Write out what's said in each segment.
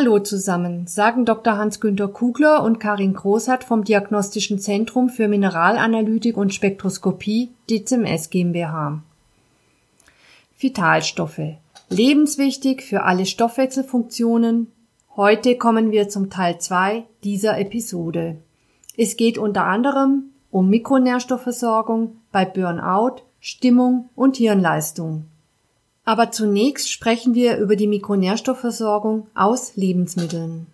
Hallo zusammen, sagen Dr. Hans-Günter Kugler und Karin Großhardt vom Diagnostischen Zentrum für Mineralanalytik und Spektroskopie DCMS GmbH. Vitalstoffe. Lebenswichtig für alle Stoffwechselfunktionen. Heute kommen wir zum Teil 2 dieser Episode. Es geht unter anderem um Mikronährstoffversorgung bei Burnout, Stimmung und Hirnleistung. Aber zunächst sprechen wir über die Mikronährstoffversorgung aus Lebensmitteln.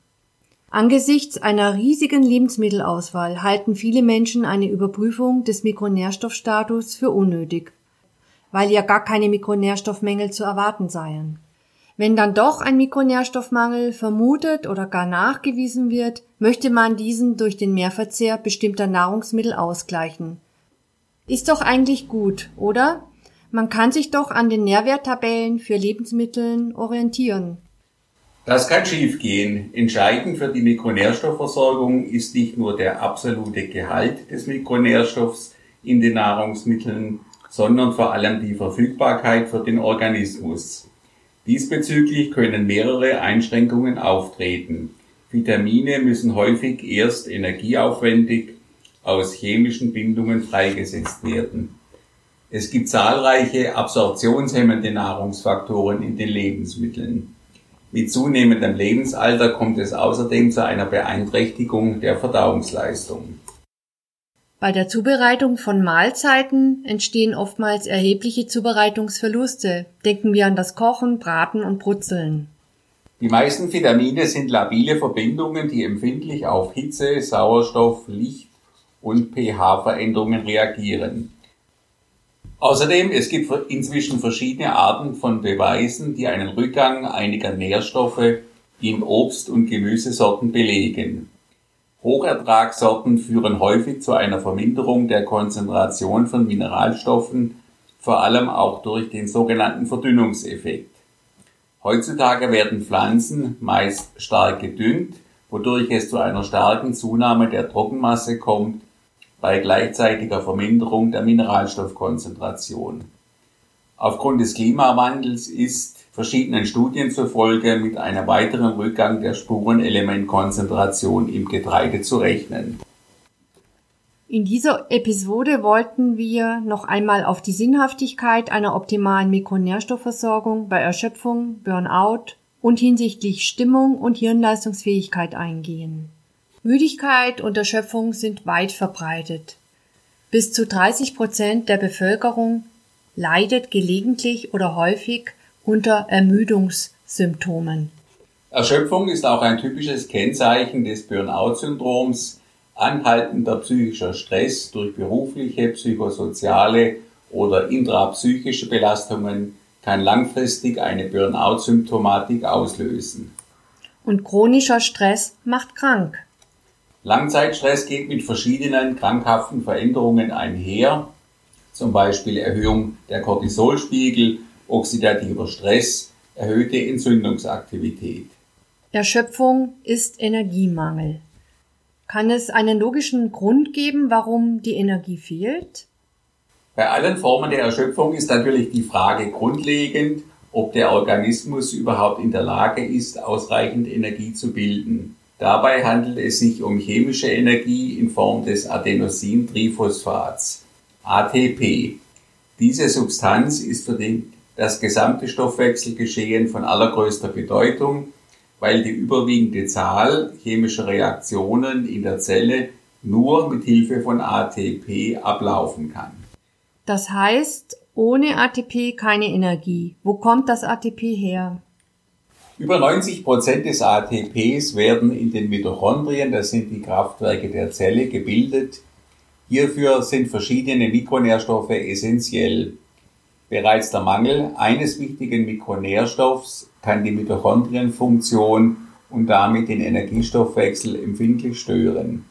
Angesichts einer riesigen Lebensmittelauswahl halten viele Menschen eine Überprüfung des Mikronährstoffstatus für unnötig, weil ja gar keine Mikronährstoffmängel zu erwarten seien. Wenn dann doch ein Mikronährstoffmangel vermutet oder gar nachgewiesen wird, möchte man diesen durch den Mehrverzehr bestimmter Nahrungsmittel ausgleichen. Ist doch eigentlich gut, oder? Man kann sich doch an den Nährwerttabellen für Lebensmitteln orientieren. Das kann schiefgehen. Entscheidend für die Mikronährstoffversorgung ist nicht nur der absolute Gehalt des Mikronährstoffs in den Nahrungsmitteln, sondern vor allem die Verfügbarkeit für den Organismus. Diesbezüglich können mehrere Einschränkungen auftreten. Vitamine müssen häufig erst energieaufwendig aus chemischen Bindungen freigesetzt werden. Es gibt zahlreiche absorptionshemmende Nahrungsfaktoren in den Lebensmitteln. Mit zunehmendem Lebensalter kommt es außerdem zu einer Beeinträchtigung der Verdauungsleistung. Bei der Zubereitung von Mahlzeiten entstehen oftmals erhebliche Zubereitungsverluste. Denken wir an das Kochen, Braten und Brutzeln. Die meisten Vitamine sind labile Verbindungen, die empfindlich auf Hitze, Sauerstoff, Licht und pH-Veränderungen reagieren. Außerdem, es gibt inzwischen verschiedene Arten von Beweisen, die einen Rückgang einiger Nährstoffe in Obst- und Gemüsesorten belegen. Hochertragssorten führen häufig zu einer Verminderung der Konzentration von Mineralstoffen, vor allem auch durch den sogenannten Verdünnungseffekt. Heutzutage werden Pflanzen meist stark gedüngt, wodurch es zu einer starken Zunahme der Trockenmasse kommt bei gleichzeitiger Verminderung der Mineralstoffkonzentration. Aufgrund des Klimawandels ist verschiedenen Studien zufolge mit einem weiteren Rückgang der Spurenelementkonzentration im Getreide zu rechnen. In dieser Episode wollten wir noch einmal auf die Sinnhaftigkeit einer optimalen Mikronährstoffversorgung bei Erschöpfung, Burnout und hinsichtlich Stimmung und Hirnleistungsfähigkeit eingehen. Müdigkeit und Erschöpfung sind weit verbreitet. Bis zu 30 Prozent der Bevölkerung leidet gelegentlich oder häufig unter Ermüdungssymptomen. Erschöpfung ist auch ein typisches Kennzeichen des Burnout-Syndroms. Anhaltender psychischer Stress durch berufliche, psychosoziale oder intrapsychische Belastungen kann langfristig eine Burnout-Symptomatik auslösen. Und chronischer Stress macht krank. Langzeitstress geht mit verschiedenen krankhaften Veränderungen einher, zum Beispiel Erhöhung der Cortisolspiegel, oxidativer Stress, erhöhte Entzündungsaktivität. Erschöpfung ist Energiemangel. Kann es einen logischen Grund geben, warum die Energie fehlt? Bei allen Formen der Erschöpfung ist natürlich die Frage grundlegend, ob der Organismus überhaupt in der Lage ist, ausreichend Energie zu bilden. Dabei handelt es sich um chemische Energie in Form des Adenosintriphosphats, ATP. Diese Substanz ist für den, das gesamte Stoffwechselgeschehen von allergrößter Bedeutung, weil die überwiegende Zahl chemischer Reaktionen in der Zelle nur mit Hilfe von ATP ablaufen kann. Das heißt, ohne ATP keine Energie. Wo kommt das ATP her? Über 90 Prozent des ATPs werden in den Mitochondrien, das sind die Kraftwerke der Zelle, gebildet. Hierfür sind verschiedene Mikronährstoffe essentiell. Bereits der Mangel eines wichtigen Mikronährstoffs kann die Mitochondrienfunktion und damit den Energiestoffwechsel empfindlich stören.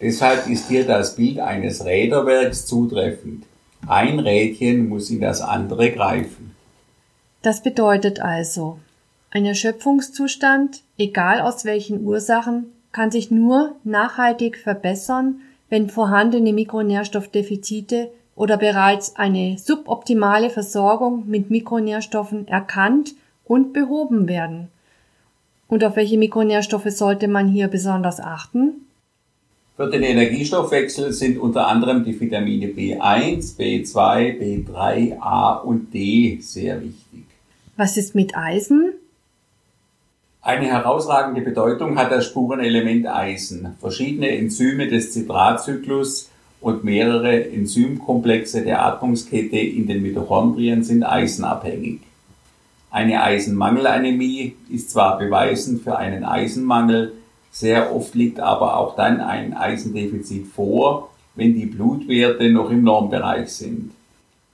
Deshalb ist hier das Bild eines Räderwerks zutreffend. Ein Rädchen muss in das andere greifen. Das bedeutet also, ein Erschöpfungszustand, egal aus welchen Ursachen, kann sich nur nachhaltig verbessern, wenn vorhandene Mikronährstoffdefizite oder bereits eine suboptimale Versorgung mit Mikronährstoffen erkannt und behoben werden. Und auf welche Mikronährstoffe sollte man hier besonders achten? Für den Energiestoffwechsel sind unter anderem die Vitamine B1, B2, B3, A und D sehr wichtig. Was ist mit Eisen? Eine herausragende Bedeutung hat das Spurenelement Eisen. Verschiedene Enzyme des Zitratzyklus und mehrere Enzymkomplexe der Atmungskette in den Mitochondrien sind eisenabhängig. Eine Eisenmangelanämie ist zwar beweisend für einen Eisenmangel, sehr oft liegt aber auch dann ein Eisendefizit vor, wenn die Blutwerte noch im Normbereich sind.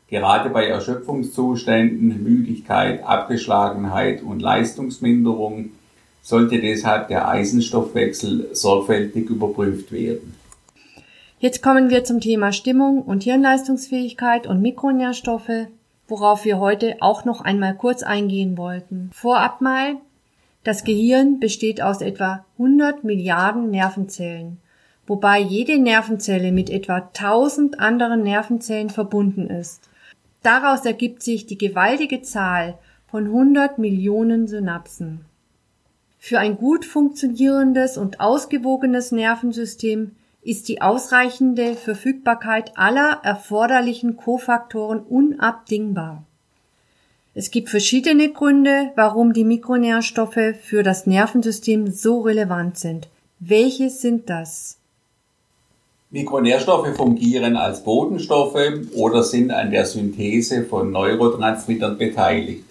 Gerade bei Erschöpfungszuständen, Müdigkeit, Abgeschlagenheit und Leistungsminderung sollte deshalb der Eisenstoffwechsel sorgfältig überprüft werden. Jetzt kommen wir zum Thema Stimmung und Hirnleistungsfähigkeit und Mikronährstoffe, worauf wir heute auch noch einmal kurz eingehen wollten. Vorab mal, das Gehirn besteht aus etwa 100 Milliarden Nervenzellen, wobei jede Nervenzelle mit etwa 1000 anderen Nervenzellen verbunden ist. Daraus ergibt sich die gewaltige Zahl von 100 Millionen Synapsen. Für ein gut funktionierendes und ausgewogenes Nervensystem ist die ausreichende Verfügbarkeit aller erforderlichen Kofaktoren unabdingbar. Es gibt verschiedene Gründe, warum die Mikronährstoffe für das Nervensystem so relevant sind. Welche sind das? Mikronährstoffe fungieren als Botenstoffe oder sind an der Synthese von Neurotransmittern beteiligt.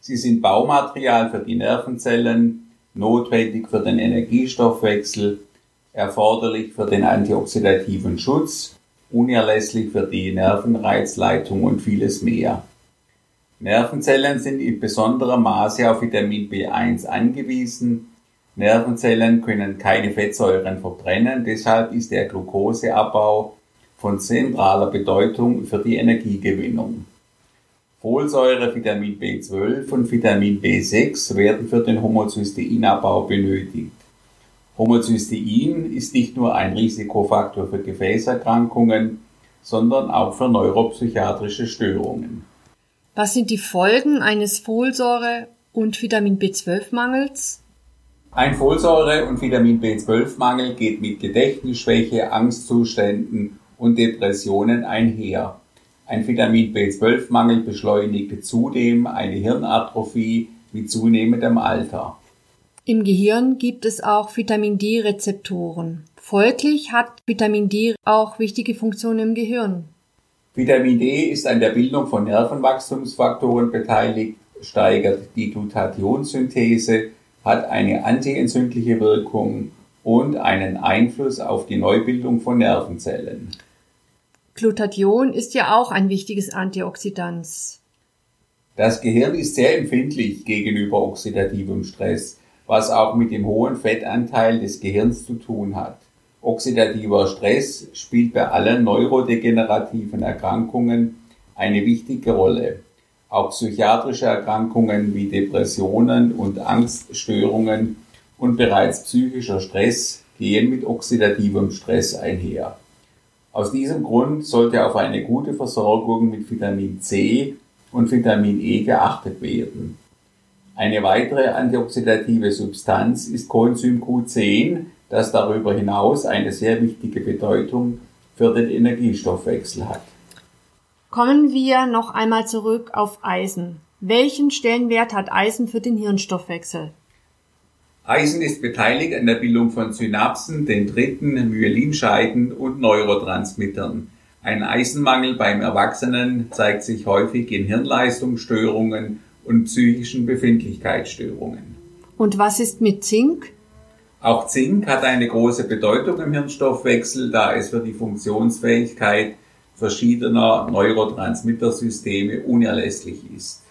Sie sind Baumaterial für die Nervenzellen, notwendig für den Energiestoffwechsel, erforderlich für den antioxidativen Schutz, unerlässlich für die Nervenreizleitung und vieles mehr. Nervenzellen sind in besonderem Maße auf Vitamin B1 angewiesen. Nervenzellen können keine Fettsäuren verbrennen, deshalb ist der Glukoseabbau von zentraler Bedeutung für die Energiegewinnung. Folsäure, Vitamin B12 und Vitamin B6 werden für den Homozysteinabbau benötigt. Homozystein ist nicht nur ein Risikofaktor für Gefäßerkrankungen, sondern auch für neuropsychiatrische Störungen. Was sind die Folgen eines Folsäure- und Vitamin B12-Mangels? Ein Folsäure- und Vitamin B12-Mangel geht mit Gedächtnisschwäche, Angstzuständen und Depressionen einher. Ein Vitamin B12-Mangel beschleunigt zudem eine Hirnatrophie mit zunehmendem Alter. Im Gehirn gibt es auch Vitamin D-Rezeptoren. Folglich hat Vitamin D auch wichtige Funktionen im Gehirn. Vitamin D ist an der Bildung von Nervenwachstumsfaktoren beteiligt, steigert die Glutathionssynthese, hat eine antientzündliche Wirkung und einen Einfluss auf die Neubildung von Nervenzellen. Glutathion ist ja auch ein wichtiges Antioxidant. Das Gehirn ist sehr empfindlich gegenüber oxidativem Stress, was auch mit dem hohen Fettanteil des Gehirns zu tun hat. Oxidativer Stress spielt bei allen neurodegenerativen Erkrankungen eine wichtige Rolle. Auch psychiatrische Erkrankungen wie Depressionen und Angststörungen und bereits psychischer Stress gehen mit oxidativem Stress einher. Aus diesem Grund sollte auf eine gute Versorgung mit Vitamin C und Vitamin E geachtet werden. Eine weitere antioxidative Substanz ist Coenzym Q10, das darüber hinaus eine sehr wichtige Bedeutung für den Energiestoffwechsel hat. Kommen wir noch einmal zurück auf Eisen. Welchen Stellenwert hat Eisen für den Hirnstoffwechsel? Eisen ist beteiligt an der Bildung von Synapsen, Dendriten, Myelinscheiden und Neurotransmittern. Ein Eisenmangel beim Erwachsenen zeigt sich häufig in Hirnleistungsstörungen und psychischen Befindlichkeitsstörungen. Und was ist mit Zink? Auch Zink hat eine große Bedeutung im Hirnstoffwechsel, da es für die Funktionsfähigkeit verschiedener Neurotransmittersysteme unerlässlich ist.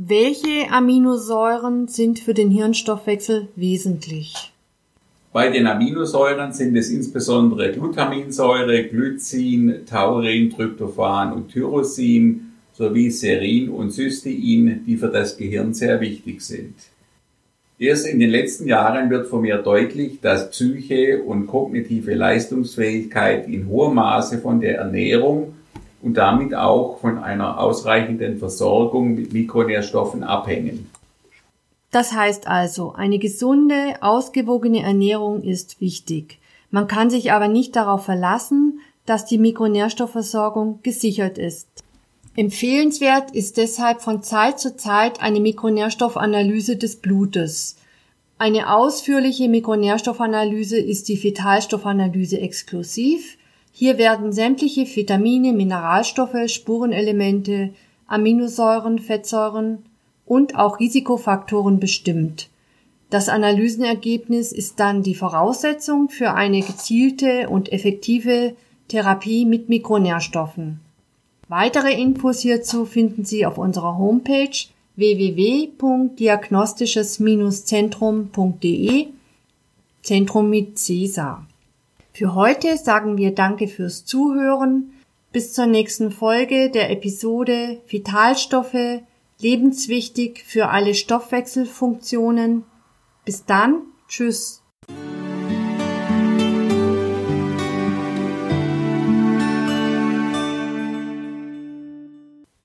Welche Aminosäuren sind für den Hirnstoffwechsel wesentlich? Bei den Aminosäuren sind es insbesondere Glutaminsäure, Glycin, Taurin, Tryptophan und Tyrosin sowie Serin und Cystein, die für das Gehirn sehr wichtig sind. Erst in den letzten Jahren wird vermehrt deutlich, dass Psyche und kognitive Leistungsfähigkeit in hohem Maße von der Ernährung und damit auch von einer ausreichenden Versorgung mit Mikronährstoffen abhängen. Das heißt also, eine gesunde, ausgewogene Ernährung ist wichtig. Man kann sich aber nicht darauf verlassen, dass die Mikronährstoffversorgung gesichert ist. Empfehlenswert ist deshalb von Zeit zu Zeit eine Mikronährstoffanalyse des Blutes. Eine ausführliche Mikronährstoffanalyse ist die Vitalstoffanalyse exklusiv. Hier werden sämtliche Vitamine, Mineralstoffe, Spurenelemente, Aminosäuren, Fettsäuren und auch Risikofaktoren bestimmt. Das Analysenergebnis ist dann die Voraussetzung für eine gezielte und effektive Therapie mit Mikronährstoffen. Weitere Infos hierzu finden Sie auf unserer Homepage www.diagnostisches-zentrum.de Zentrum mit Cäsar. Für heute sagen wir Danke fürs Zuhören. Bis zur nächsten Folge der Episode Vitalstoffe lebenswichtig für alle Stoffwechselfunktionen. Bis dann, tschüss.